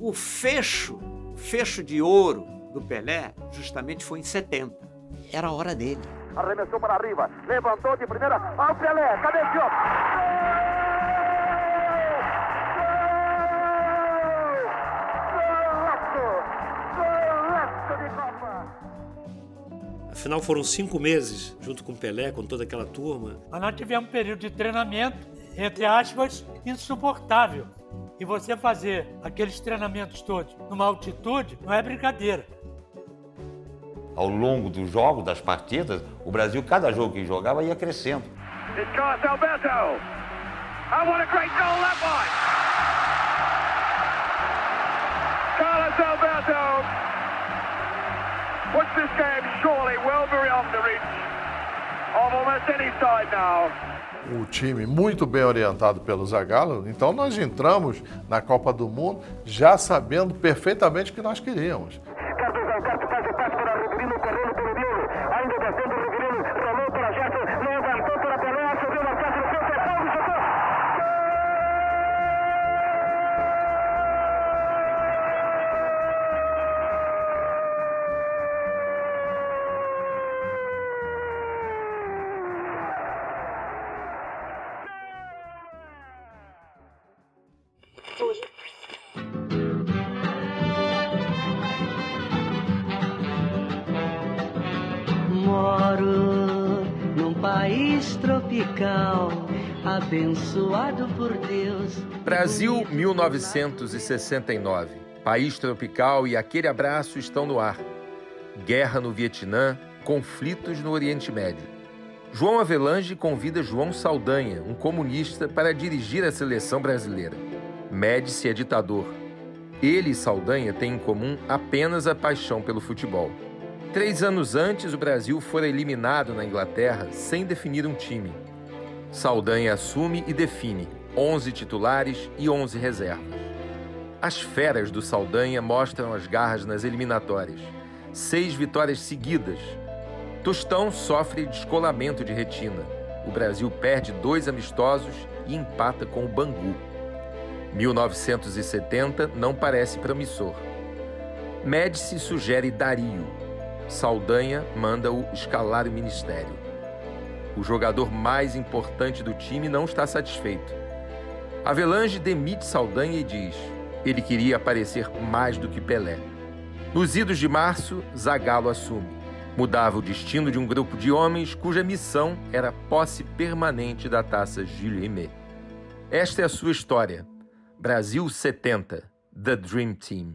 O fecho, fecho de ouro do Pelé, justamente foi em 70. Era a hora dele. Arremessou para arriba, levantou de primeira. Ao Pelé, cabeceou. Afinal, foram cinco meses junto com o Pelé, com toda aquela turma. Mas nós tivemos um período de treinamento, entre aspas, insuportável. E você fazer aqueles treinamentos todos numa altitude não é brincadeira. Ao longo do jogo, das partidas, o Brasil, cada jogo que jogava, ia crescendo. It's Carlos Alberto. Oh, what a great goal that was! Carlos Alberto puts this game surely well beyond the reach of almost any side now. O time muito bem orientado pelo Zagallo, então nós entramos na Copa do Mundo já sabendo perfeitamente o que nós queríamos. Tropical, abençoado por Deus. Brasil 1969. País tropical e aquele abraço estão no ar. Guerra no Vietnã, conflitos no Oriente Médio. João Avelange convida João Saldanha, um comunista, para dirigir a seleção brasileira. Médici é ditador. Ele e Saldanha têm em comum apenas a paixão pelo futebol. Três anos antes, o Brasil fora eliminado na Inglaterra sem definir um time. Saldanha assume e define 11 titulares e 11 reservas. As feras do Saldanha mostram as garras nas eliminatórias. Seis vitórias seguidas. Tostão sofre descolamento de retina. O Brasil perde dois amistosos e empata com o Bangu. 1970 não parece promissor. Médici sugere Dario. Saldanha manda-o escalar o ministério. O jogador mais importante do time não está satisfeito. Avelange demite Saldanha e diz: ele queria aparecer mais do que Pelé. Nos idos de março, Zagallo assume. Mudava o destino de um grupo de homens cuja missão era posse permanente da taça Jules Rimet. Esta é a sua história. Brasil 70, The Dream Team.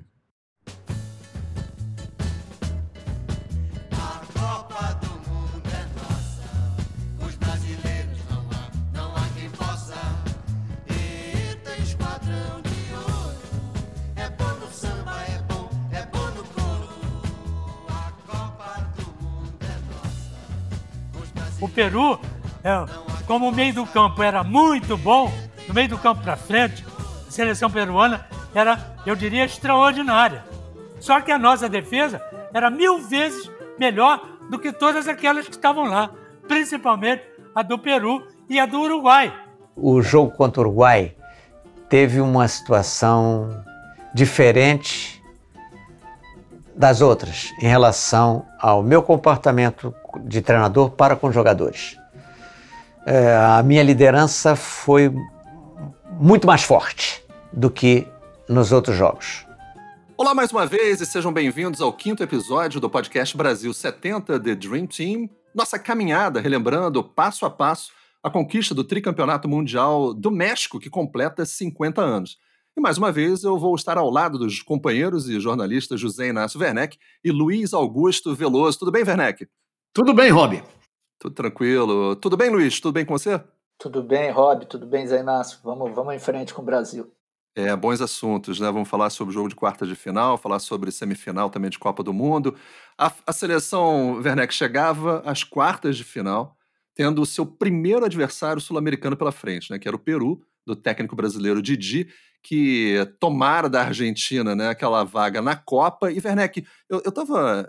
Peru, é, como o meio do campo era muito bom, no meio do campo para frente, a seleção peruana era, eu diria, extraordinária. Só que a nossa defesa era mil vezes melhor do que todas aquelas que estavam lá, principalmente a do Peru e a do Uruguai. O jogo contra o Uruguai teve uma situação diferente das outras em relação ao meu comportamento de treinador para com jogadores. É, a minha liderança foi muito mais forte do que nos outros jogos. Olá mais uma vez e sejam bem-vindos ao quinto episódio do podcast Brasil 70 The Dream Team. Nossa caminhada relembrando passo a passo a conquista do tricampeonato mundial do México, que completa 50 anos. E mais uma vez eu vou estar ao lado dos companheiros e jornalistas José Inácio Werneck e Luiz Augusto Veloso. Tudo bem, Werneck? Tudo bem, Rob. Tudo tranquilo. Tudo bem, Luiz? Tudo bem com você? Tudo bem, Rob. Tudo bem, Zé Inácio. Vamos, vamos em frente com o Brasil. É, bons assuntos, né? Vamos falar sobre o jogo de quarta de final, falar sobre semifinal também de Copa do Mundo. A, a seleção Werneck chegava às quartas de final, tendo o seu primeiro adversário sul-americano pela frente, né? Que era o Peru, do técnico brasileiro Didi, que tomara da Argentina né, aquela vaga na Copa. E, Werneck, eu estava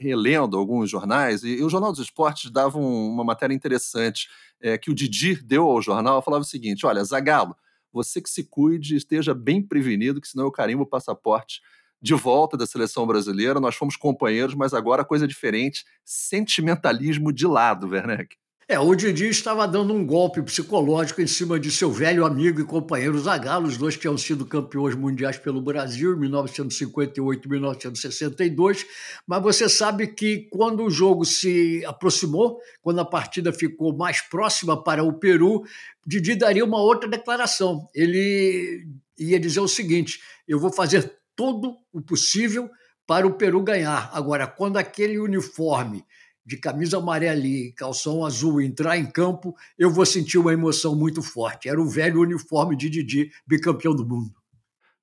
relendo alguns jornais, e, e, o Jornal dos Esportes dava um, uma matéria interessante é, que o Didi deu ao jornal, falava o seguinte, olha, Zagallo, Você que se cuide, esteja bem prevenido, que senão eu carimbo o passaporte de volta da seleção brasileira. Nós fomos companheiros, mas agora coisa diferente. Sentimentalismo de lado, Werneck. É, o Didi estava dando um golpe psicológico em cima de seu velho amigo e companheiro Zagallo, os dois tinham sido campeões mundiais pelo Brasil em 1958 e 1962, mas você sabe que quando o jogo se aproximou, quando a partida ficou mais próxima para o Peru, Didi daria uma outra declaração. Ele ia dizer o seguinte: eu vou fazer todo o possível para o Peru ganhar. Agora, quando aquele uniforme de camisa amarela e calção azul entrar em campo, eu vou sentir uma emoção muito forte. Era o velho uniforme de Didi, bicampeão do mundo.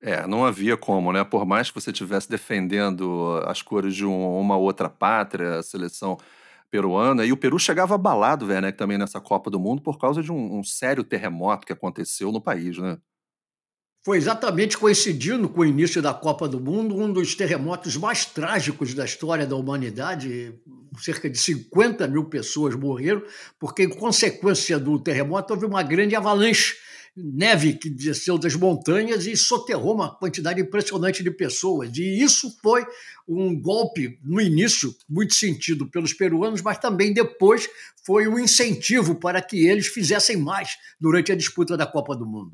É, não havia como, né? Por mais que você estivesse defendendo as cores de um, uma outra pátria, a seleção peruana, e o Peru chegava abalado, né, também nessa Copa do Mundo, por causa de um, um sério terremoto que aconteceu no país, né? Foi exatamente coincidindo com o início da Copa do Mundo, um dos terremotos mais trágicos da história da humanidade. Cerca de 50 mil pessoas morreram, porque, em consequência do terremoto, houve uma grande avalanche. Neve que desceu das montanhas e soterrou uma quantidade impressionante de pessoas. E isso foi um golpe, no início, muito sentido pelos peruanos, mas também depois foi um incentivo para que eles fizessem mais durante a disputa da Copa do Mundo.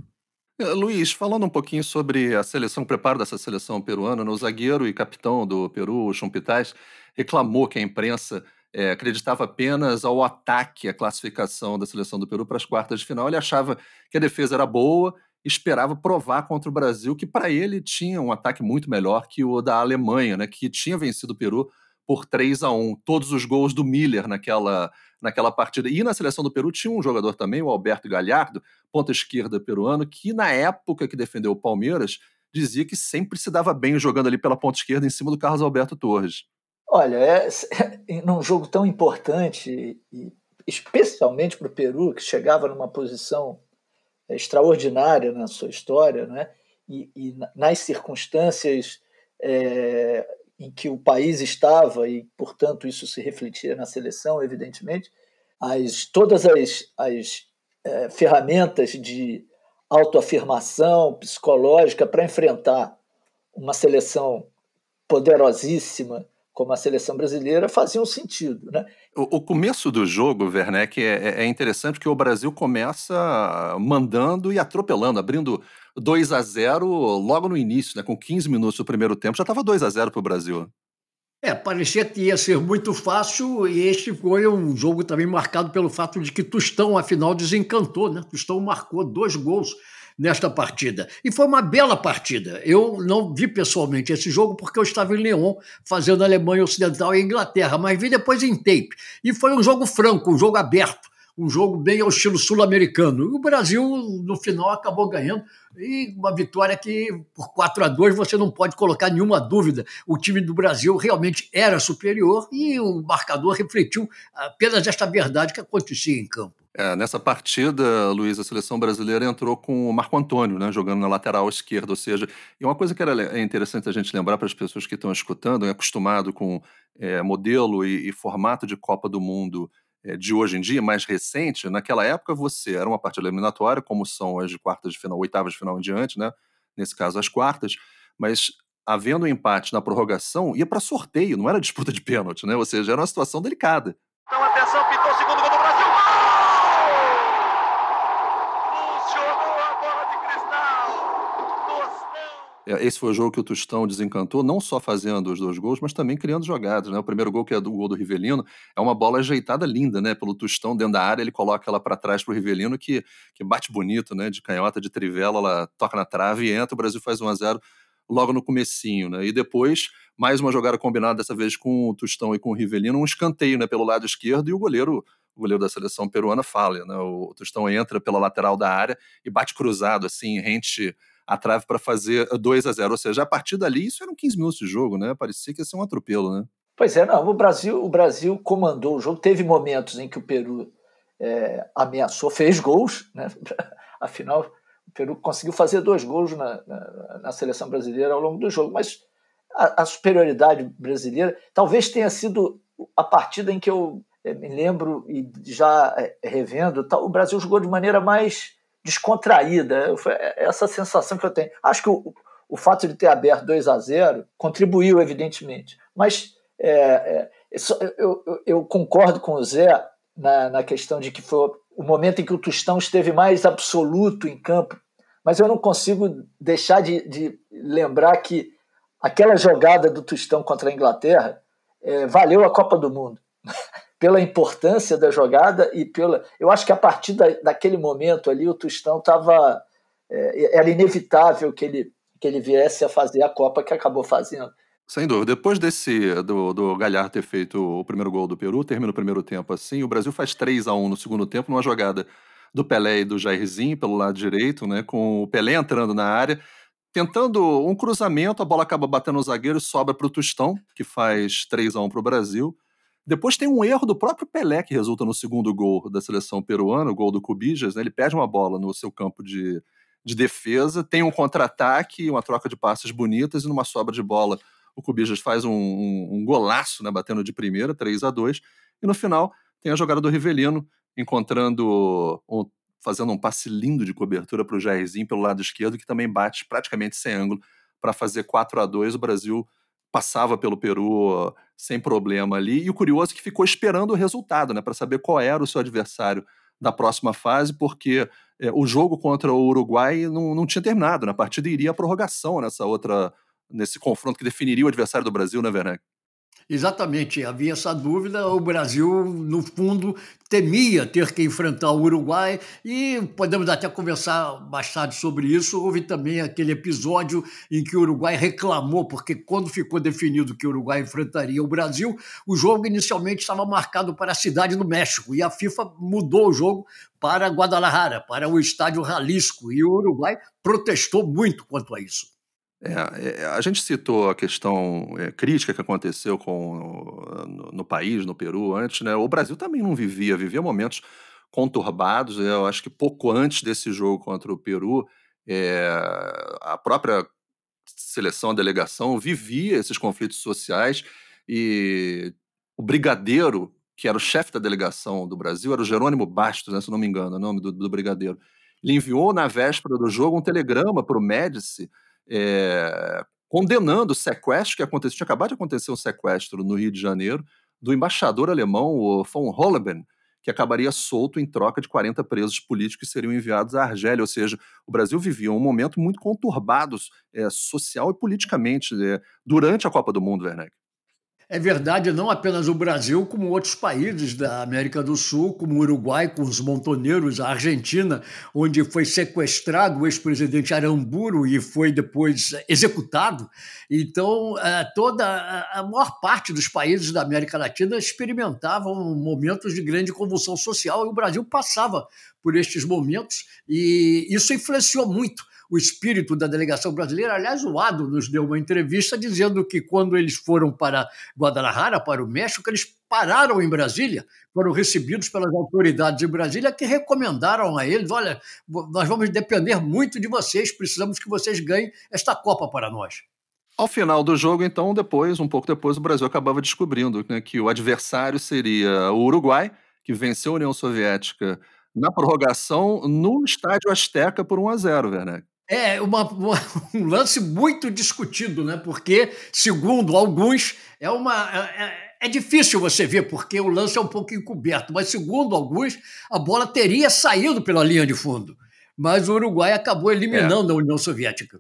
Eh, Luiz, falando um pouquinho sobre a seleção, o preparo dessa seleção peruana, o zagueiro e capitão do Peru, o Chumpitais, reclamou que a imprensa é, acreditava apenas ao ataque, à classificação da seleção do Peru para as quartas de final. Ele achava que a defesa era boa, esperava provar contra o Brasil que para ele tinha um ataque muito melhor que o da Alemanha, né, que tinha vencido o Peru por 3 a 1 Todos os gols do Miller naquela, naquela partida. E na seleção do Peru tinha um jogador também, o Alberto Galhardo, ponta esquerda peruano, que na época que defendeu o Palmeiras, dizia que sempre se dava bem jogando ali pela ponta esquerda em cima do Carlos Alberto Torres. Olha, é, é, num jogo tão importante, especialmente para o Peru, que chegava numa posição extraordinária na sua história, né? e, e nas circunstâncias é, em que o país estava, e, portanto, isso se refletia na seleção, evidentemente, as, todas as, as é, ferramentas de autoafirmação psicológica para enfrentar uma seleção poderosíssima como a seleção brasileira faziam sentido. Né? O, o começo do jogo, Werneck, é, é, é interessante porque o Brasil começa mandando e atropelando, abrindo 2 a 0 logo no início, né? com 15 minutos do primeiro tempo, já estava 2 a 0 para o Brasil. É, parecia que ia ser muito fácil e este foi um jogo também marcado pelo fato de que Tustão, afinal, desencantou, né? Tustão marcou dois gols nesta partida. E foi uma bela partida. Eu não vi pessoalmente esse jogo porque eu estava em Lyon fazendo Alemanha Ocidental e Inglaterra, mas vi depois em tape. E foi um jogo franco, um jogo aberto, um jogo bem ao estilo sul-americano. E o Brasil, no final, acabou ganhando. E uma vitória que, por 4 a 2 você não pode colocar nenhuma dúvida. O time do Brasil realmente era superior e o marcador refletiu apenas esta verdade que acontecia em campo. É, nessa partida, Luiz, a seleção brasileira entrou com o Marco Antônio, né, jogando na lateral esquerda, ou seja, e uma coisa que era é interessante a gente lembrar para as pessoas que estão escutando, é acostumado com é, modelo e, e, formato de Copa do Mundo é, de hoje em dia, mais recente, naquela época você era uma partida eliminatória, como são as de quartas de final, oitavas de final em diante, né, nesse caso as quartas, mas havendo um empate na prorrogação, ia para sorteio, não era disputa de pênalti, né, ou seja, era uma situação delicada. Então atenção, pintou o segundo gol do Brasil, É, esse foi o jogo que o Tostão desencantou, não só fazendo os dois gols, mas também criando jogadas. Né? O primeiro gol, que é do gol do Rivelino, é uma bola ajeitada linda né? pelo Tostão dentro da área. Ele coloca ela para trás para o Rivelino, que, que bate bonito, né? de canhota, de trivela, ela toca na trave e entra. O Brasil faz 1 a 0 logo no comecinho. Né? E depois, mais uma jogada combinada, dessa vez com o Tostão e com o Rivelino, um escanteio né? pelo lado esquerdo e o goleiro o goleiro da seleção peruana falha. Né? O Tostão entra pela lateral da área e bate cruzado, assim, rente a trave para fazer 2 a 0 Ou seja, a partir dali, isso eram 15 minutos de jogo, né? Parecia que ia ser um atropelo, né? Pois é, não. O Brasil, o Brasil comandou o jogo. Teve momentos em que o Peru é, ameaçou, fez gols, né? Afinal, o Peru conseguiu fazer dois gols na, na, na seleção brasileira ao longo do jogo. Mas a, a, superioridade brasileira talvez tenha sido a partida em que eu é, me lembro e já revendo, o Brasil jogou de maneira mais descontraída. Foi essa sensação que eu tenho. Acho que o, o fato de ter aberto 2 a 0 contribuiu, evidentemente. Mas é, é, eu, eu, eu, concordo com o Zé na, na questão de que foi o momento em que o Tostão esteve mais absoluto em campo. Mas eu não consigo deixar de, de lembrar que aquela jogada do Tostão contra a Inglaterra é, valeu a Copa do Mundo. pela importância da jogada e pela. Eu acho que a partir da, daquele momento ali o Tostão estava. É, era inevitável que ele, que ele viesse a fazer a Copa que acabou fazendo. Sem dúvida. Depois desse do, do Galhardo ter feito o primeiro gol do Peru, termina o primeiro tempo assim, o Brasil faz 3 a 1 no segundo tempo, numa jogada do Pelé e do Jairzinho pelo lado direito, né, com o Pelé entrando na área, tentando um cruzamento, a bola acaba batendo no zagueiro e sobra para o Tostão, que faz 3 a 1 para o Brasil. Depois tem um erro do próprio Pelé, que resulta no segundo gol da seleção peruana, o gol do Cubijas. Né? Ele perde uma bola no seu campo de, de defesa, tem um contra-ataque, uma troca de passes bonitas, e numa sobra de bola o Cubijas faz um, um, um golaço, né? batendo de primeira, 3 a 2 E no final tem a jogada do Rivelino, encontrando, um, fazendo um passe lindo de cobertura para o Jairzinho pelo lado esquerdo, que também bate praticamente sem ângulo para fazer 4 a 2 O Brasil passava pelo Peru sem problema ali. E o curioso é que ficou esperando o resultado, né, para saber qual era o seu adversário da próxima fase, porque é, o jogo contra o Uruguai não, não tinha terminado, né? a partida iria à prorrogação nessa outra, nesse confronto que definiria o adversário do Brasil, né, Werneck? Exatamente, havia essa dúvida. O Brasil, no fundo, temia ter que enfrentar o Uruguai e podemos até conversar bastante sobre isso. Houve também aquele episódio em que o Uruguai reclamou, porque quando ficou definido que o Uruguai enfrentaria o Brasil, o jogo inicialmente estava marcado para a cidade do México e a FIFA mudou o jogo para Guadalajara, para o estádio Jalisco, e o Uruguai protestou muito quanto a isso. É, é, a gente citou a questão é, crítica que aconteceu com, no, no, país, no Peru, antes, né? O Brasil também não vivia, vivia momentos conturbados. Eu acho que pouco antes desse jogo contra o Peru, é, a própria seleção, a delegação, vivia esses conflitos sociais e o brigadeiro, que era o chefe da delegação do Brasil, era o Jerônimo Bastos, né, se não me engano, é o nome do, do brigadeiro. Ele enviou na véspera do jogo um telegrama para o Médici é, condenando o sequestro que aconteceu, tinha acabado de acontecer um sequestro no Rio de Janeiro do embaixador alemão, o von Holleben, que acabaria solto em troca de 40 presos políticos que seriam enviados à Argélia. Ou seja, o Brasil vivia um momento muito conturbado é, social e politicamente é, durante a Copa do Mundo, Werneck. É verdade, não apenas o Brasil, como outros países da América do Sul, como o Uruguai, com os montoneiros, a Argentina, onde foi sequestrado o ex-presidente Aramburu e foi depois executado. Então, é, toda a maior parte dos países da América Latina experimentavam momentos de grande convulsão social e o Brasil passava por estes momentos e isso influenciou muito o espírito da delegação brasileira. Aliás, o Ado nos deu uma entrevista dizendo que quando eles foram para Guadalajara, para o México, eles pararam em Brasília, foram recebidos pelas autoridades de Brasília que recomendaram a eles: olha, nós vamos depender muito de vocês, precisamos que vocês ganhem esta Copa para nós. Ao final do jogo, então, depois, um pouco depois, o Brasil acabava descobrindo né, que o adversário seria o Uruguai, que venceu a União Soviética na prorrogação no estádio Azteca por 1 a 0, Werneck. É uma, uma, um lance muito discutido, né? Porque, segundo alguns, é uma. É, é, é, difícil você ver, porque o lance é um pouco encoberto, mas segundo alguns, a bola teria saído pela linha de fundo. Mas o Uruguai acabou eliminando é. a União Soviética.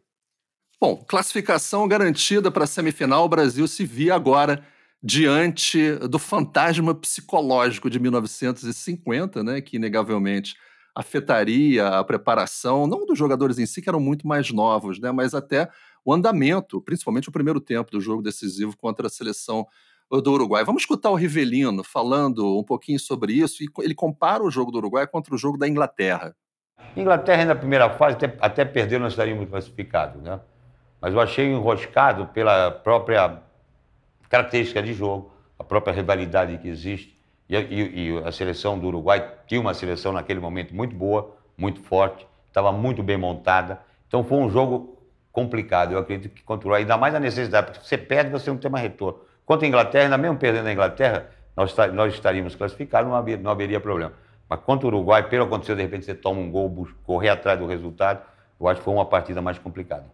Bom, classificação garantida para a semifinal, o Brasil se via agora diante do fantasma psicológico de 1950, né, que inegavelmente afetaria a preparação, não dos jogadores em si, que eram muito mais novos, né, mas até o andamento, principalmente o primeiro tempo do jogo decisivo contra a seleção do Uruguai. Vamos escutar o Rivelino falando um pouquinho sobre isso e ele compara o jogo do Uruguai contra o jogo da Inglaterra. Inglaterra na primeira fase até, até perdeu, nós estaríamos classificados, né? Mas eu achei enroscado pela própria característica de jogo, a própria rivalidade que existe. E, e, e, a seleção do Uruguai tinha uma seleção naquele momento muito boa, muito forte, estava muito bem montada. Então foi um jogo complicado. Eu acredito que Uruguai, ainda mais a necessidade, porque você perde, você não tem mais retorno. Contra a Inglaterra, ainda mesmo perdendo a Inglaterra, nós, nós estaríamos classificados, não, haveria, não haveria problema. Mas contra o Uruguai, pelo aconteceu, de repente você toma um gol, correr atrás do resultado, eu acho que foi uma partida mais complicada.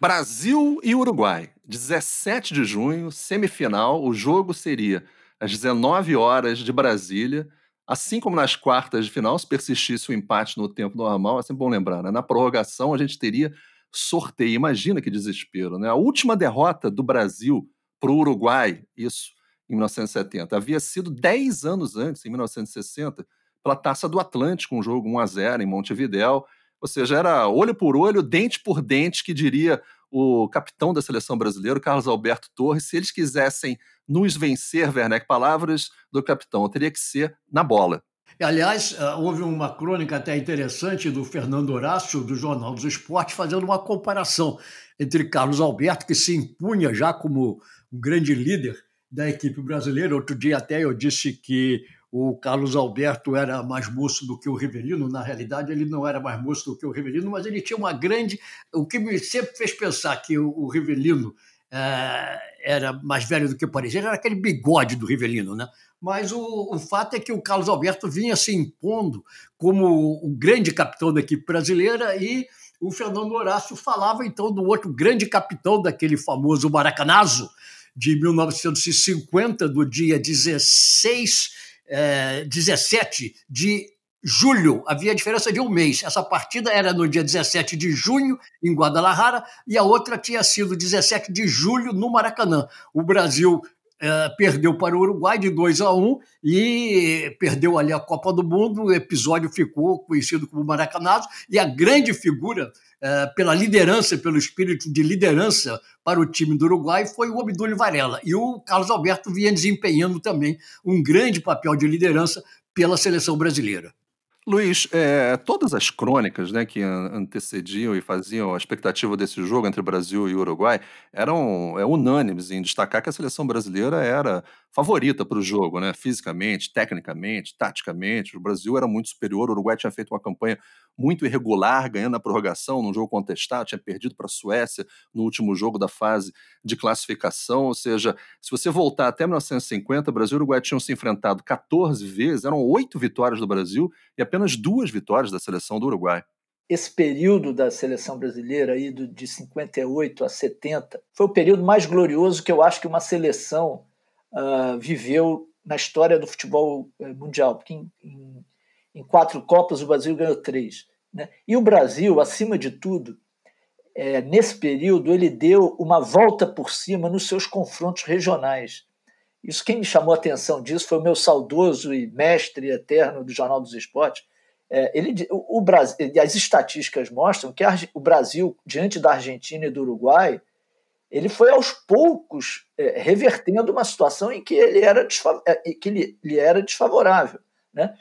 Brasil e Uruguai, 17 de junho, semifinal. O jogo seria às 19 horas de Brasília. Assim como nas quartas de final, se persistisse o empate no tempo normal, é sempre bom lembrar, né? Na prorrogação a gente teria sorteio. Imagina que desespero, né? A última derrota do Brasil para o Uruguai, isso em 1970, havia sido 10 anos antes, em 1960, pela Taça do Atlântico, um jogo 1 a 0 em Montevidéu. Ou seja, era olho por olho, dente por dente, que diria o capitão da seleção brasileira, Carlos Alberto Torres. Se eles quisessem nos vencer, Werneck, palavras do capitão, teria que ser na bola. Aliás, eh, houve uma crônica até interessante do Fernando Horácio, do Jornal dos Esportes, fazendo uma comparação entre Carlos Alberto, que se impunha já como um grande líder da equipe brasileira. Outro dia até eu disse que o Carlos Alberto era mais moço do que o Rivelino. Na realidade, ele não era mais moço do que o Rivelino, mas ele tinha uma grande. O que me sempre fez pensar que o, o Rivelino é, era mais velho do que parecia era aquele bigode do Rivelino, né? Mas o, o fato é que o Carlos Alberto vinha se impondo como o grande capitão da equipe brasileira e o Fernando Horácio falava então do outro grande capitão daquele famoso Maracanazo de 1950, do dia 16 é, 17 de julho, havia diferença de um mês. Essa partida era no dia 17 de junho, em Guadalajara, e a outra tinha sido 17 de julho, no Maracanã. O Brasil é, perdeu para o Uruguai de 2 a 1 e perdeu ali a Copa do Mundo. O episódio ficou conhecido como Maracanazo, e a grande figura pela liderança, pelo espírito de liderança para o time do Uruguai foi o Obdúlio Varela. E o Carlos Alberto vinha desempenhando também um grande papel de liderança pela seleção brasileira. Luiz, é, todas as crônicas né, que antecediam e faziam a expectativa desse jogo entre Brasil e Uruguai eram é, unânimes em destacar que a seleção brasileira era favorita para o jogo, né? fisicamente, tecnicamente, taticamente. O Brasil era muito superior, o Uruguai tinha feito uma campanha muito irregular, ganhando a prorrogação num jogo contestado, tinha perdido para a Suécia no último jogo da fase de classificação. Ou seja, se você voltar até 1950, Brasil e Uruguai tinham se enfrentado 14 vezes, eram oito vitórias do Brasil e apenas duas vitórias da seleção do Uruguai. Esse período da seleção brasileira, aí de 58 a 70, foi o período mais glorioso que eu acho que uma seleção uh, viveu na história do futebol eh, mundial, porque em, em, em quatro Copas o Brasil ganhou três. Né? E o Brasil, acima de tudo, é, nesse período, ele deu uma volta por cima nos seus confrontos regionais. Isso quem me chamou a atenção disso foi o meu saudoso e mestre eterno do Jornal dos Esportes. É, ele, o, o as estatísticas mostram que a, o Brasil, diante da Argentina e do Uruguai, ele foi aos poucos é, revertendo uma situação em que ele era, é, que ele, ele era desfavorável. Né?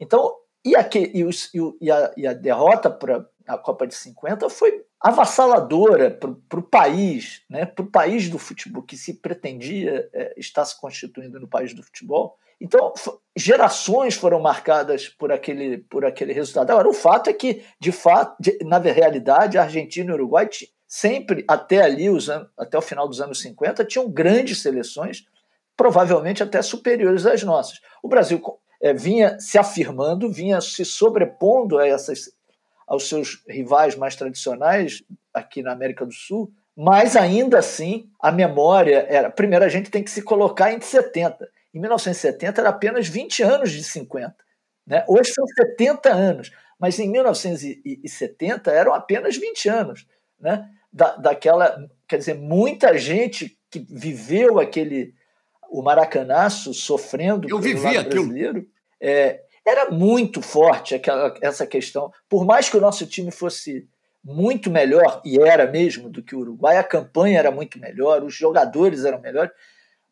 Então, e, aqui, e, os, e, a, e a derrota para a Copa de 50 foi avassaladora para o país, né? para o país do futebol, que se pretendia é, estar se constituindo no país do futebol. Então, gerações foram marcadas por aquele, por aquele resultado. Agora, o fato é que, de fato, de, na realidade, a Argentina e o Uruguai sempre, até ali, os anos, até o final dos anos 50, tinham grandes seleções, provavelmente até superiores às nossas. O Brasil é, vinha se afirmando, vinha se sobrepondo a essas, aos seus rivais mais tradicionais aqui na América do Sul, mas ainda assim a memória era. Primeiro, a gente tem que se colocar em 70. Em 1970 era apenas 20 anos de 50. Né? Hoje são 70 anos, mas em 1970 eram apenas 20 anos. Né? Da, daquela, quer dizer, muita gente que viveu aquele o maracanaço sofrendo Eu vivi aquilo. brasileiro é, era muito forte aquela, essa questão. Por mais que o nosso time fosse muito melhor, e era mesmo, do que o Uruguai, a campanha era muito melhor, os jogadores eram melhores,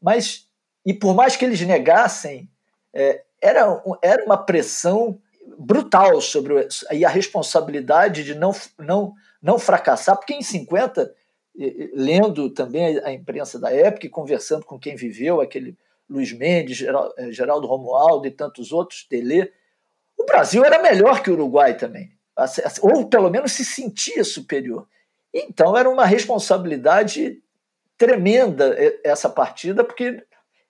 mas, e por mais que eles negassem, é, era, era uma pressão brutal sobre e a responsabilidade de não, não, não fracassar, porque em 50, lendo também a imprensa da época e conversando com quem viveu aquele Luiz Mendes, eh, Geraldo Romualdo e tantos outros, Tele, o Brasil era melhor que o Uruguai também, ou pelo menos se sentia superior. Então era uma responsabilidade tremenda essa partida, porque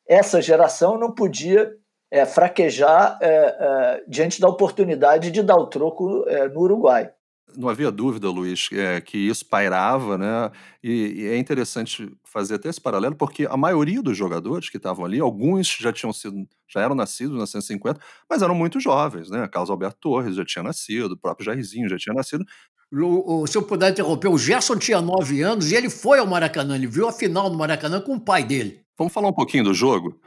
essa geração não podia é, fraquejar é, é, diante da oportunidade de dar o troco é, no Uruguai. Não havia dúvida, Luiz, é, que isso pairava, né? E, e, é interessante fazer até esse paralelo, porque a maioria dos jogadores que estavam ali, alguns já tinham sido, já eram nascidos na 150, mas eram muito jovens, né? Carlos Alberto Torres já tinha nascido, o próprio Jairzinho já tinha nascido. O, o, se eu puder interromper, o Gerson tinha nove anos e ele foi ao Maracanã, ele viu a final do Maracanã com o pai dele. Vamos falar um pouquinho do jogo?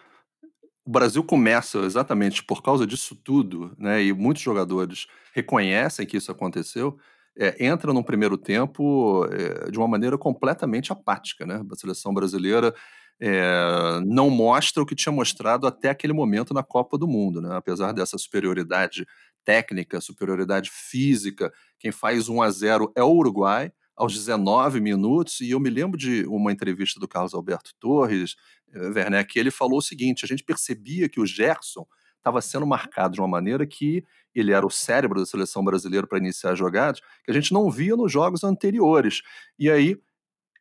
O Brasil começa exatamente por causa disso tudo, né? E muitos jogadores reconhecem que isso aconteceu é, entra num primeiro tempo é, de uma maneira completamente apática. Né? A seleção brasileira é, não mostra o que tinha mostrado até aquele momento na Copa do Mundo. Né? Apesar dessa superioridade técnica, superioridade física, quem faz 1 a 0 é o Uruguai aos 19 minutos, e eu me lembro de uma entrevista do Carlos Alberto Torres, Werneck, que ele falou o seguinte: a gente percebia que o Gerson estava sendo marcado de uma maneira que ele era o cérebro da seleção brasileira para iniciar jogadas, que a gente não via nos jogos anteriores. E aí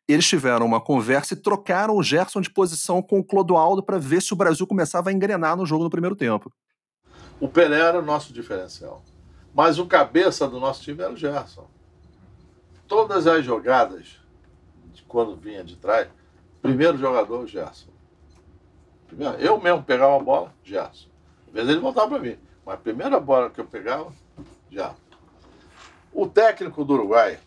eles tiveram uma conversa e trocaram o Gerson de posição com o Clodoaldo para ver se o Brasil começava a engrenar no jogo no primeiro tempo. O Pelé era o nosso diferencial. Mas o cabeça do nosso time era o Gerson. Todas as jogadas, quando vinha de trás, primeiro jogador, o Gerson. Eu mesmo pegava a bola, Gerson. Às vezes ele voltava para mim. Mas a primeira bola que eu pegava, já. O técnico do Uruguai,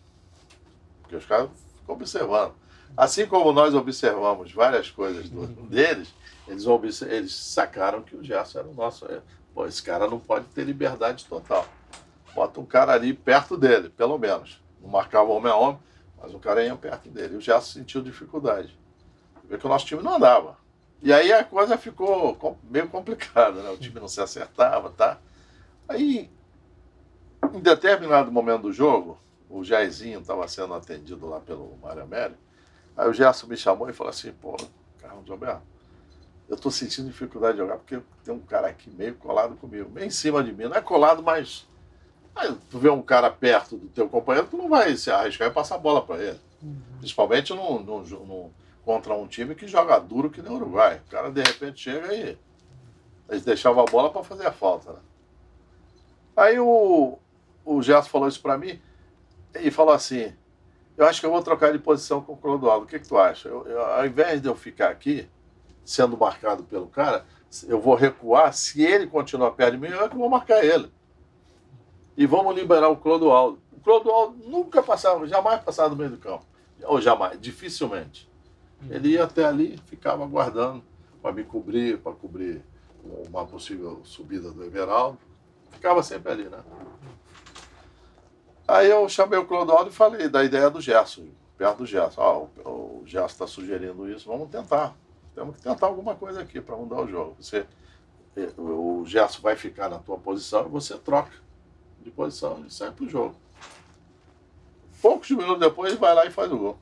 que os caras ficam observando. Assim como nós observamos várias coisas do, deles, eles, eles sacaram que o Gerson era o nosso. É, pô, esse cara não pode ter liberdade total. Bota um cara ali perto dele, pelo menos. Não marcava homem a homem, mas o cara ia perto dele. O Gerson sentiu dificuldade. Vê que o nosso time não andava. E aí a coisa ficou meio complicada, né? O time não se acertava, tá? Aí, em determinado momento do jogo, o Jairzinho estava sendo atendido lá pelo Mário Américo. Aí o Gerson me chamou e falou assim, pô, Carlos Alberto, eu tô sentindo dificuldade de jogar porque tem um cara aqui meio colado comigo, meio em cima de mim. Não é colado, mas aí tu vê um cara perto do teu companheiro, tu não vai se arriscar e passar a bola para ele. Uhum. Principalmente num, num, num, contra um time que joga duro que nem o Uruguai. O cara de repente chega e eles deixavam a bola para fazer a falta. Né? Aí o, o Gerson falou isso para mim e falou assim: Eu acho que eu vou trocar de posição com o Clodoaldo. O que, que tu acha? Eu, eu, ao invés de eu ficar aqui, sendo marcado pelo cara, eu vou recuar. Se ele continuar perto de mim, eu é que vou marcar ele. E vamos liberar o Clodoaldo. O Clodoaldo nunca passava, jamais passava do meio do campo. Ou jamais, dificilmente. Ele ia até ali, ficava aguardando para me cobrir, para cobrir uma possível subida do Everaldo. Ficava sempre ali, né? Aí eu chamei o Clodoaldo e falei da ideia do Gerson, perto do Gerson. Ah, o, o Gerson está sugerindo isso, vamos tentar. Temos que tentar alguma coisa aqui para mudar o jogo. Você, eh, o Gerson vai ficar na tua posição e você troca de posição e sai para o jogo. Poucos minutos depois ele vai lá e faz o gol.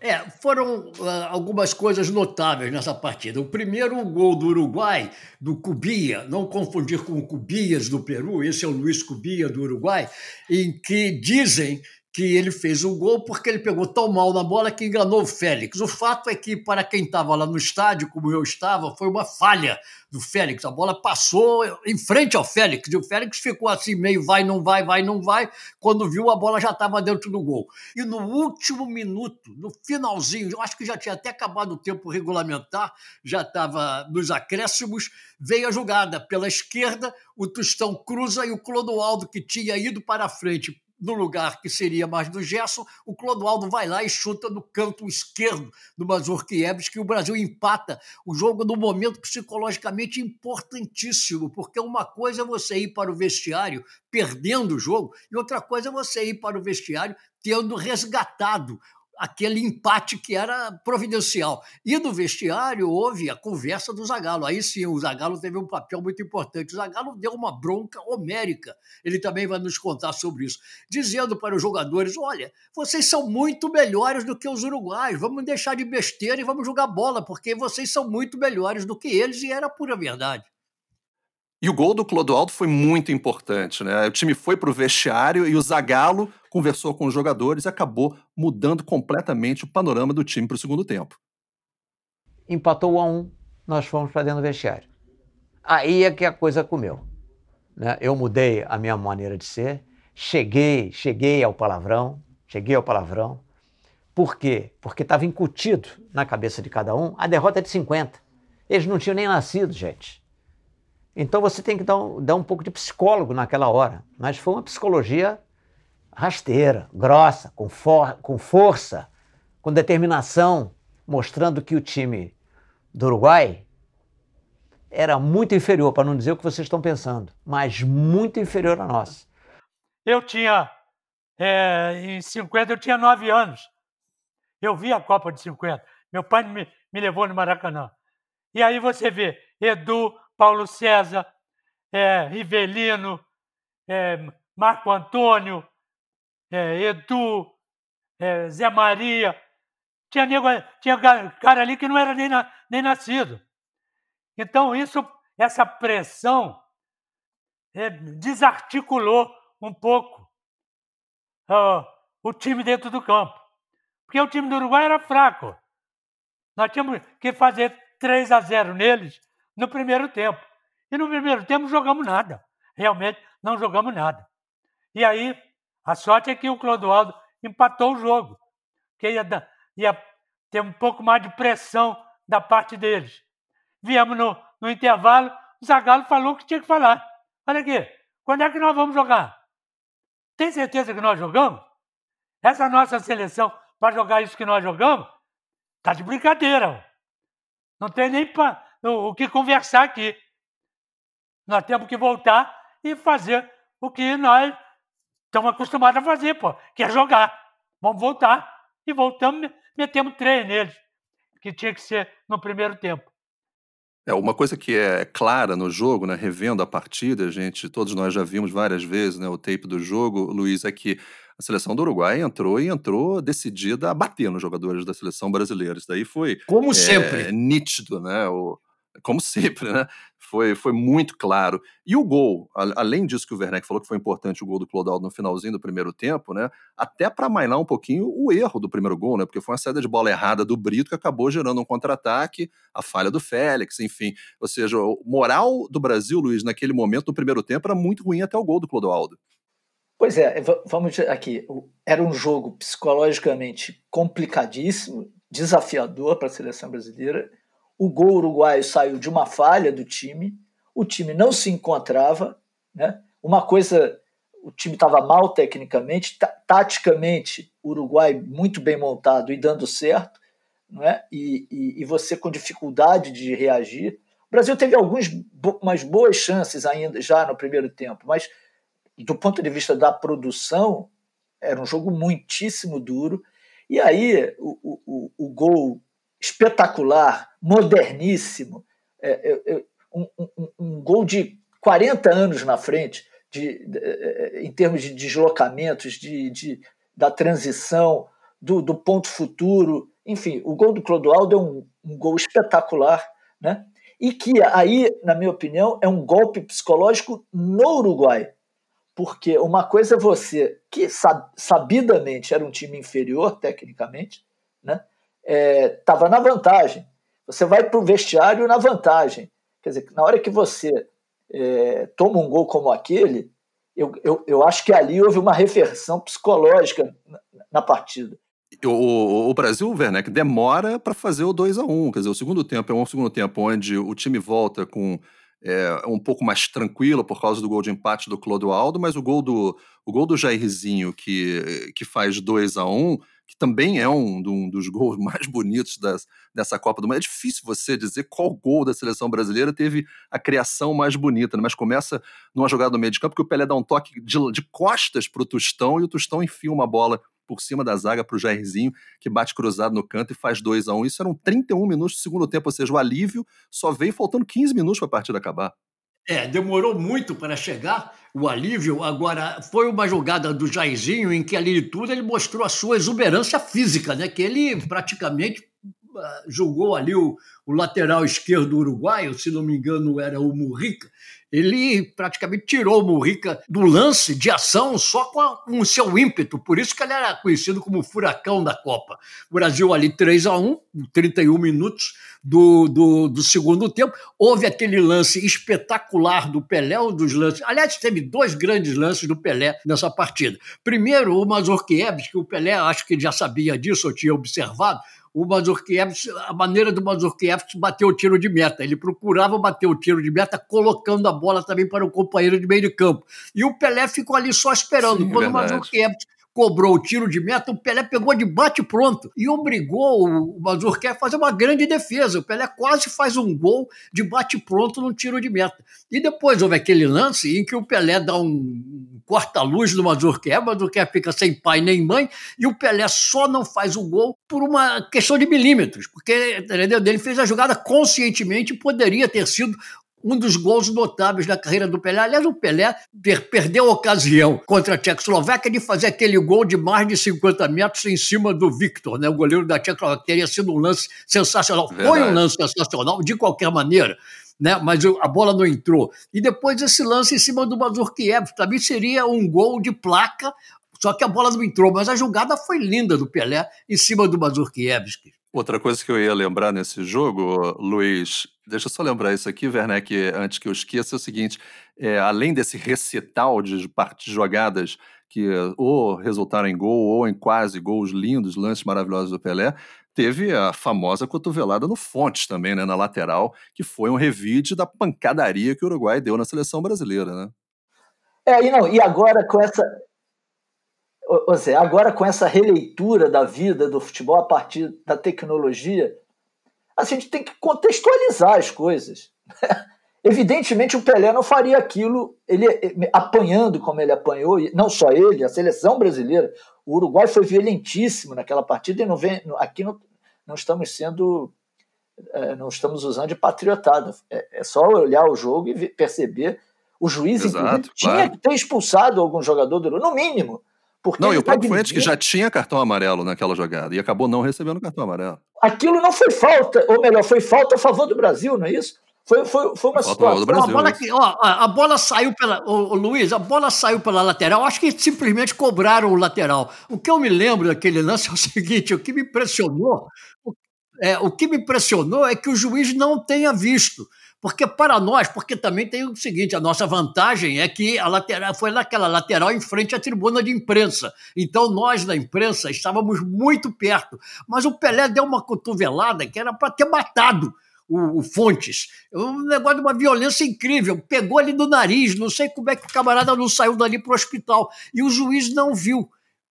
É, foram uh, algumas coisas notáveis nessa partida. O primeiro gol do Uruguai, do Cubia, não confundir com o Cubias do Peru, esse é o Luiz Cubia do Uruguai, em que dizem que ele fez o gol porque ele pegou tão mal na bola que enganou o Félix. O fato é que, para quem estava lá no estádio, como eu estava, foi uma falha do Félix. A bola passou em frente ao Félix e o Félix ficou assim, meio vai, não vai, vai, não vai. Quando viu, a bola já estava dentro do gol. E no último minuto, no finalzinho, eu acho que já tinha até acabado o tempo regulamentar, já estava nos acréscimos, veio a jogada pela esquerda, o Tostão cruza e o Clodoaldo, que tinha ido para a frente no lugar que seria mais do Gerson, o Clodoaldo vai lá e chuta no canto esquerdo do Mazurkiewicz, que o Brasil empata o jogo num momento psicologicamente importantíssimo, porque uma coisa é você ir para o vestiário perdendo o jogo, e outra coisa é você ir para o vestiário tendo resgatado aquele empate que era providencial. E no vestiário houve a conversa do Zagallo. Aí sim, o Zagallo teve um papel muito importante. O Zagallo deu uma bronca homérica. Ele também vai nos contar sobre isso, dizendo para os jogadores: "Olha, vocês são muito melhores do que os uruguaios. Vamos deixar de besteira e vamos jogar bola, porque vocês são muito melhores do que eles" e era pura verdade. E o gol do Clodoaldo foi muito importante, né? O time foi para o vestiário e o Zagallo conversou com os jogadores e acabou mudando completamente o panorama do time para o segundo tempo. Empatou a um, nós fomos para dentro do vestiário. Aí é que a coisa comeu. Né? Eu mudei a minha maneira de ser, cheguei, cheguei ao palavrão, cheguei ao palavrão. Por quê? Porque estava incutido na cabeça de cada um a derrota de 50. Eles não tinham nem nascido, gente. Então você tem que dar um, dar um pouco de psicólogo naquela hora. Mas foi uma psicologia rasteira, grossa, com, for, com força, com determinação, mostrando que o time do Uruguai era muito inferior, para não dizer o que vocês estão pensando, mas muito inferior a nós. Eu tinha, é, em 50, eu tinha nove anos. Eu vi a Copa de 50. Meu pai me, me levou no Maracanã. E aí você vê Edu, Paulo César, é, Rivelino, é, Marco Antônio, é, Edu, é, Zé Maria. Tinha, nego, tinha cara ali que não era nem, na, nem nascido. Então, isso, essa pressão é, desarticulou um pouco uh, o time dentro do campo. Porque o time do Uruguai era fraco. Nós tínhamos que fazer 3 a 0 neles no primeiro tempo. E no primeiro tempo jogamos nada. Realmente não jogamos nada. E aí, a sorte é que o Clodoaldo empatou o jogo. Que ia, ia ter um pouco mais de pressão da parte deles. Viemos no, no intervalo, o Zagallo falou o que tinha que falar. Olha aqui, quando é que nós vamos jogar? Tem certeza que nós jogamos? Essa nossa seleção, para jogar isso que nós jogamos, tá de brincadeira. Não tem nem pra, o, o que conversar aqui. Nós temos que voltar e fazer o que nós estamos acostumados a fazer, pô, que é jogar. Vamos voltar. E voltamos, metemos três neles, que tinha que ser no primeiro tempo. É, uma coisa que é clara no jogo, né, revendo a partida, gente, todos nós já vimos várias vezes né, o tape do jogo, Luiz, é que a seleção do Uruguai entrou e entrou decidida a bater nos jogadores da seleção brasileira. Isso daí foi como é, sempre nítido, né? O, como sempre, né? Foi, foi muito claro. E o gol, além disso que o Werneck falou que foi importante o gol do Clodoaldo no finalzinho do primeiro tempo, né? Até para mainar um pouquinho o erro do primeiro gol, né? Porque foi uma saída de bola errada do Brito que acabou gerando um contra-ataque, a falha do Félix, enfim. Ou seja, o moral do Brasil, Luiz, naquele momento, no primeiro tempo, era muito ruim até o gol do Clodoaldo. Pois é, vamos aqui. Era um jogo psicologicamente complicadíssimo, desafiador para a seleção brasileira o gol uruguaio saiu de uma falha do time, o time não se encontrava, né? Uma coisa, o time estava mal tecnicamente, taticamente, o Uruguai muito bem montado e dando certo, não é? E, e, e, você com dificuldade de reagir. O Brasil teve algumas umas boas chances ainda já no primeiro tempo, mas do ponto de vista da produção, era um jogo muitíssimo duro. E aí o, o, o gol espetacular, moderníssimo, é, é, é um, um, um, gol de 40 anos na frente, de, de, é, em termos de deslocamentos, de, de da transição, do, do, ponto futuro. Enfim, o gol do Clodoaldo é um, um gol espetacular, né? e que aí, na minha opinião, é um golpe psicológico no Uruguai. Porque uma coisa é você, que sabidamente era um time inferior tecnicamente, né? Estava é, na vantagem. Você vai para o vestiário na vantagem. Quer dizer, na hora que você é, toma um gol como aquele, eu, eu, eu acho que ali houve uma reversão psicológica na, na partida. O, o, Brasil, Werneck, demora para fazer o 2 a 1 Quer dizer, o segundo tempo é um segundo tempo onde o time volta com é, um pouco mais tranquilo por causa do gol de empate do Clodoaldo, mas o gol do, o gol do Jairzinho, que, que faz 2 a 1 que também é um, um dos gols mais bonitos das, dessa Copa do Mundo. É difícil você dizer qual gol da seleção brasileira teve a criação mais bonita, né? mas começa numa jogada no meio de campo que o Pelé dá um toque de, de costas para o Tostão e o Tostão enfia uma bola por cima da zaga para o Jairzinho, que bate cruzado no canto e faz 2 a 1 um. Isso eram 31 minutos do segundo tempo, ou seja, o alívio só veio faltando 15 minutos para a partida acabar. É, demorou muito para chegar o alívio. Agora, foi uma jogada do Jairzinho em que, ali de tudo, ele mostrou a sua exuberância física, né? Que ele praticamente ah, julgou ali o, o lateral esquerdo uruguaio, se não me engano era o Murrica, ele praticamente tirou o Murrica do lance de ação só com, a, com, o seu ímpeto. Por isso que ele era conhecido como furacão da Copa. O Brasil ali 3 a 1 31 minutos do, do, do, segundo tempo. Houve aquele lance espetacular do Pelé, um dos lances. Aliás, teve dois grandes lances do Pelé nessa partida. Primeiro, o Mazurkiewicz, que o Pelé, acho que já sabia disso, eu tinha observado, o Mazurkiewicz, a maneira do Mazurkiewicz bater o tiro de meta. Ele procurava bater o tiro de meta, colocando a bola também para o companheiro de meio de campo. E o Pelé ficou ali só esperando. Sim, Quando verdade. o Mazurkiewicz cobrou o tiro de meta, o Pelé pegou de bate pronto e obrigou o Mazurkiewicz a fazer uma grande defesa. O Pelé quase faz um gol de bate pronto no tiro de meta. E depois houve aquele lance em que o Pelé dá um corta-luz no Mazurkiewicz, o Mazurkiewicz fica sem pai nem mãe e o Pelé só não faz o gol por uma questão de milímetros, porque entendeu? ele fez a jogada conscientemente e poderia ter sido um dos gols notáveis da carreira do Pelé. Aliás, o Pelé per perdeu a ocasião contra a Tchecoslováquia de fazer aquele gol de mais de 50 metros em cima do Victor, né, o goleiro da Tchecoslováquia. Teria sido um lance sensacional. Verdade. Foi um lance sensacional, de qualquer maneira. Né, mas a bola não entrou. E depois esse lance em cima do Mazurkiewicz também seria um gol de placa, só que a bola não entrou. Mas a jogada foi linda do Pelé em cima do Mazurkiewicz. Outra coisa que eu ia lembrar nesse jogo, Luiz, deixa eu só lembrar isso aqui, Werneck, antes que eu esqueça, é o seguinte: é, além desse recital de partes jogadas que ou resultaram em gol ou em quase gols lindos, lances maravilhosos do Pelé, teve a famosa cotovelada no Fontes também, né, na lateral, que foi um revide da pancadaria que o Uruguai deu na seleção brasileira, né? É, e, não, e agora com essa, ou seja, agora com essa releitura da vida do futebol a partir da tecnologia, a gente tem que contextualizar as coisas. Evidentemente, o Pelé não faria aquilo ele apanhando como ele apanhou, não só ele, a seleção brasileira. O Uruguai foi violentíssimo naquela partida e não vem, aqui não, não estamos sendo. É, não estamos usando de patriotada. É, é só olhar o jogo e perceber. O juiz, Exato, inclusive, claro. tinha que ter expulsado algum jogador do Uruguai, no mínimo porque não, e o tá próprio Fuentes que já tinha cartão amarelo naquela jogada e acabou não recebendo cartão amarelo. Aquilo não foi falta, ou melhor, foi falta a favor do Brasil, não é isso? Foi, foi, foi uma falta situação. Brasil, a, bola que, ó, a bola saiu pela. Ô, Luiz, a bola saiu pela lateral. Acho que simplesmente cobraram o lateral. O que eu me lembro daquele lance é o seguinte: o que me impressionou, é, o que me impressionou é que o juiz não tenha visto. Porque para nós, porque também tem o seguinte, a nossa vantagem é que a lateral foi naquela lateral em frente à tribuna de imprensa. Então nós da imprensa estávamos muito perto, mas o Pelé deu uma cotovelada que era para ter matado o, o, Fontes. Um negócio de uma violência incrível. Pegou ali do nariz, não sei como é que o camarada não saiu dali para o hospital. E o juiz não viu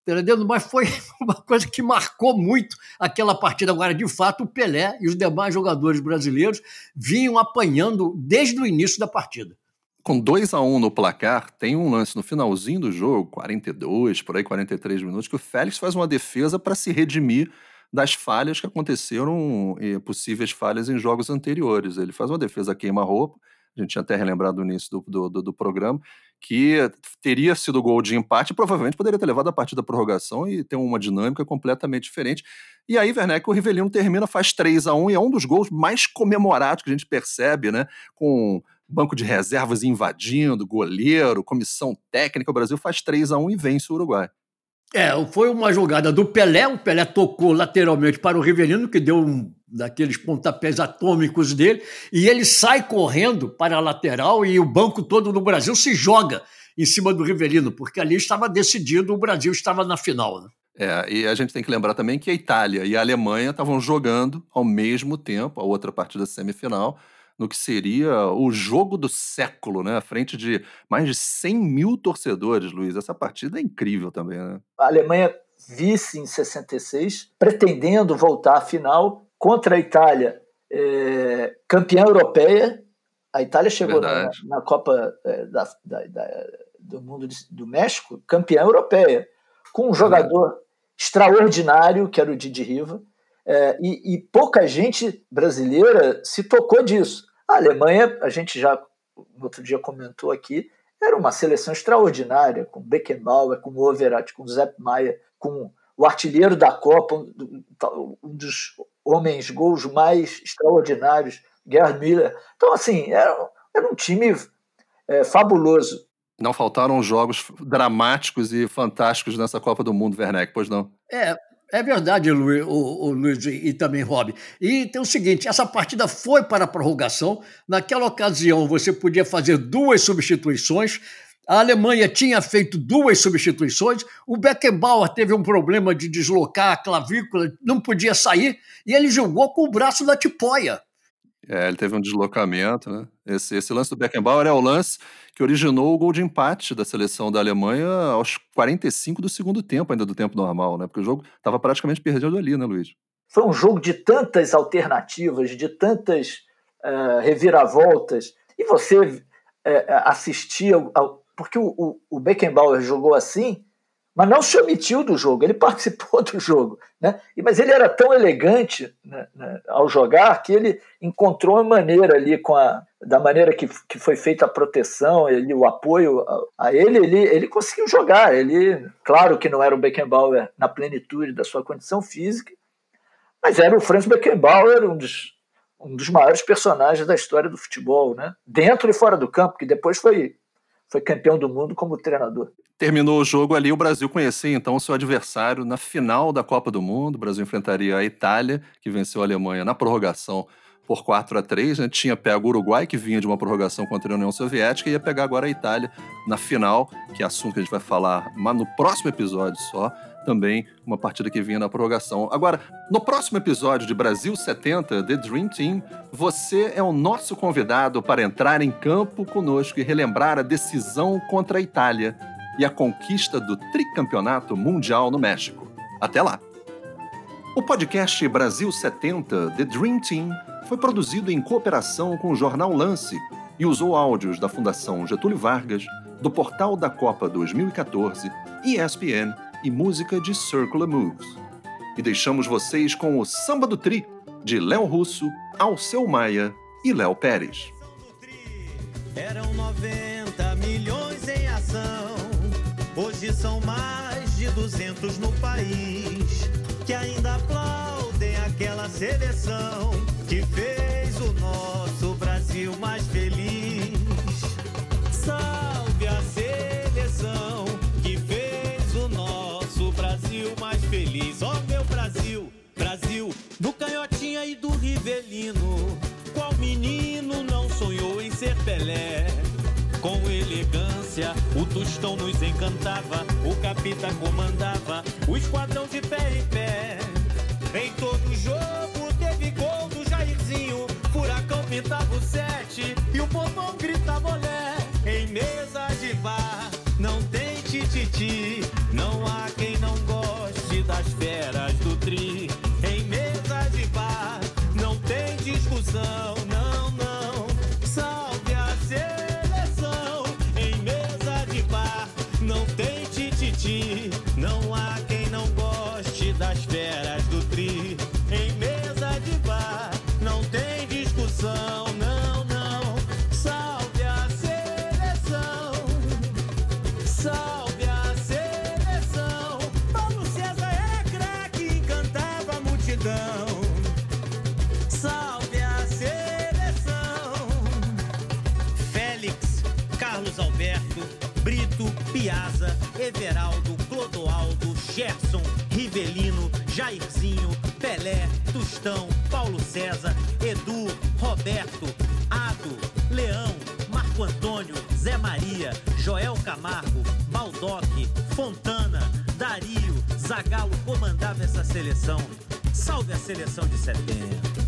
entendeu? Mas foi uma coisa que marcou muito aquela partida. Agora, de fato, o Pelé e os demais jogadores brasileiros vinham apanhando desde o início da partida. Com 2 a 1 um no placar, tem um lance no finalzinho do jogo, 42, por aí 43 minutos, que o Félix faz uma defesa para se redimir das falhas que aconteceram, possíveis falhas em jogos anteriores. Ele faz uma defesa queima-roupa, a gente tinha até relembrado no início do, do, do programa, que teria sido gol de empate, provavelmente poderia ter levado a partida à prorrogação e ter uma dinâmica completamente diferente. E aí, Werneck, o Rivelino termina, faz 3 a 1 e é um dos gols mais comemorados que a gente percebe, né? Com banco de reservas invadindo, goleiro, comissão técnica, o Brasil faz 3 a 1 e vence o Uruguai. É, foi uma jogada do Pelé, o Pelé tocou lateralmente para o Rivelino, que deu um daqueles pontapés atômicos dele, e ele sai correndo para a lateral e o banco todo do Brasil se joga em cima do Rivelino, porque ali estava decidido, o Brasil estava na final. Né? É, e a gente tem que lembrar também que a Itália e a Alemanha estavam jogando ao mesmo tempo, a outra partida semifinal, no que seria o jogo do século, né? À frente de mais de 100 mil torcedores, Luiz. Essa partida é incrível também, né? A Alemanha vice em 66, pretendendo voltar à final contra a Itália, é, campeã europeia. A Itália chegou na, na, Copa é, da, da, da, do Mundo de, do México, campeã europeia, com um jogador extraordinário, que era o Didi Riva, é, e, e, pouca gente brasileira se tocou disso. A Alemanha, a gente já no outro dia comentou aqui, era uma seleção extraordinária, com Beckenbauer, com Overath, com Zepp Maia, com o artilheiro da Copa, um dos homens gols mais extraordinários, Gerd Miller. Então, assim, era, era um time é, fabuloso. Não faltaram jogos dramáticos e fantásticos nessa Copa do Mundo, Werneck, pois não? É, é verdade, Luiz, o, o Luiz e, e, também Rob. E tem o seguinte: essa partida foi para a prorrogação. Naquela ocasião, você podia fazer duas substituições. A Alemanha tinha feito duas substituições. O Beckenbauer teve um problema de deslocar a clavícula, não podia sair, e ele jogou com o braço da tipóia. É, ele teve um deslocamento, né? Esse, esse lance do Beckenbauer é o lance que originou o gol de empate da seleção da Alemanha aos 45 do segundo tempo, ainda do tempo normal, né? Porque o jogo estava praticamente perdido ali, né, Luiz? Foi um jogo de tantas alternativas, de tantas uh, reviravoltas, e você uh, assistia, ao, porque o, o, o Beckenbauer jogou assim, mas não se omitiu do jogo, ele participou do jogo. Né? Mas ele era tão elegante né, né, ao jogar que ele encontrou uma maneira ali, com a, da maneira que, que foi feita a proteção, ele, o apoio a, a, ele, ele, ele conseguiu jogar. Ele, claro que não era o Beckenbauer na plenitude da sua condição física, mas era o Franz Beckenbauer, um dos, um dos maiores personagens da história do futebol, né? dentro e fora do campo, que depois foi, foi campeão do mundo como treinador. Terminou o jogo ali, o Brasil conhecia então o seu adversário na final da Copa do Mundo. O Brasil enfrentaria a Itália, que venceu a Alemanha na prorrogação por 4 a 3 né? Tinha pego o Uruguai, que vinha de uma prorrogação contra a União Soviética, e ia pegar agora a Itália na final, que é assunto que a gente vai falar mas no próximo episódio só. Também uma partida que vinha na prorrogação. Agora, no próximo episódio de Brasil 70, The Dream Team, você é o nosso convidado para entrar em campo conosco e relembrar a decisão contra a Itália e a conquista do tricampeonato mundial no México. Até lá! O podcast Brasil 70 The Dream Team foi produzido em cooperação com o jornal Lance e usou áudios da Fundação Getúlio Vargas, do Portal da Copa 2014, ESPN e música de Circular Moves. E deixamos vocês com o Samba do Tri, de Léo Russo, Alceu Maia e Léo Pérez. Eram 90 milhões em ação Hoje são mais de 200 no país que ainda aplaudem aquela seleção do Canhotinha e do Rivelino. Qual menino não sonhou em ser Pelé? Com elegância, o Tostão nos encantava, o Capita comandava, o esquadrão de pé em pé. Em todo jogo teve gol do Jairzinho, Furacão pintava o sete e o povão gritava olé. Em mesa de bar, não tem tititi, não há quem Tostão, Paulo César, Edu, Roberto, Ado, Leão, Marco Antônio, Zé Maria, Joel Camargo, Baldock, Fontana, Dario, Zagallo comandava essa seleção. Salve a seleção de 70.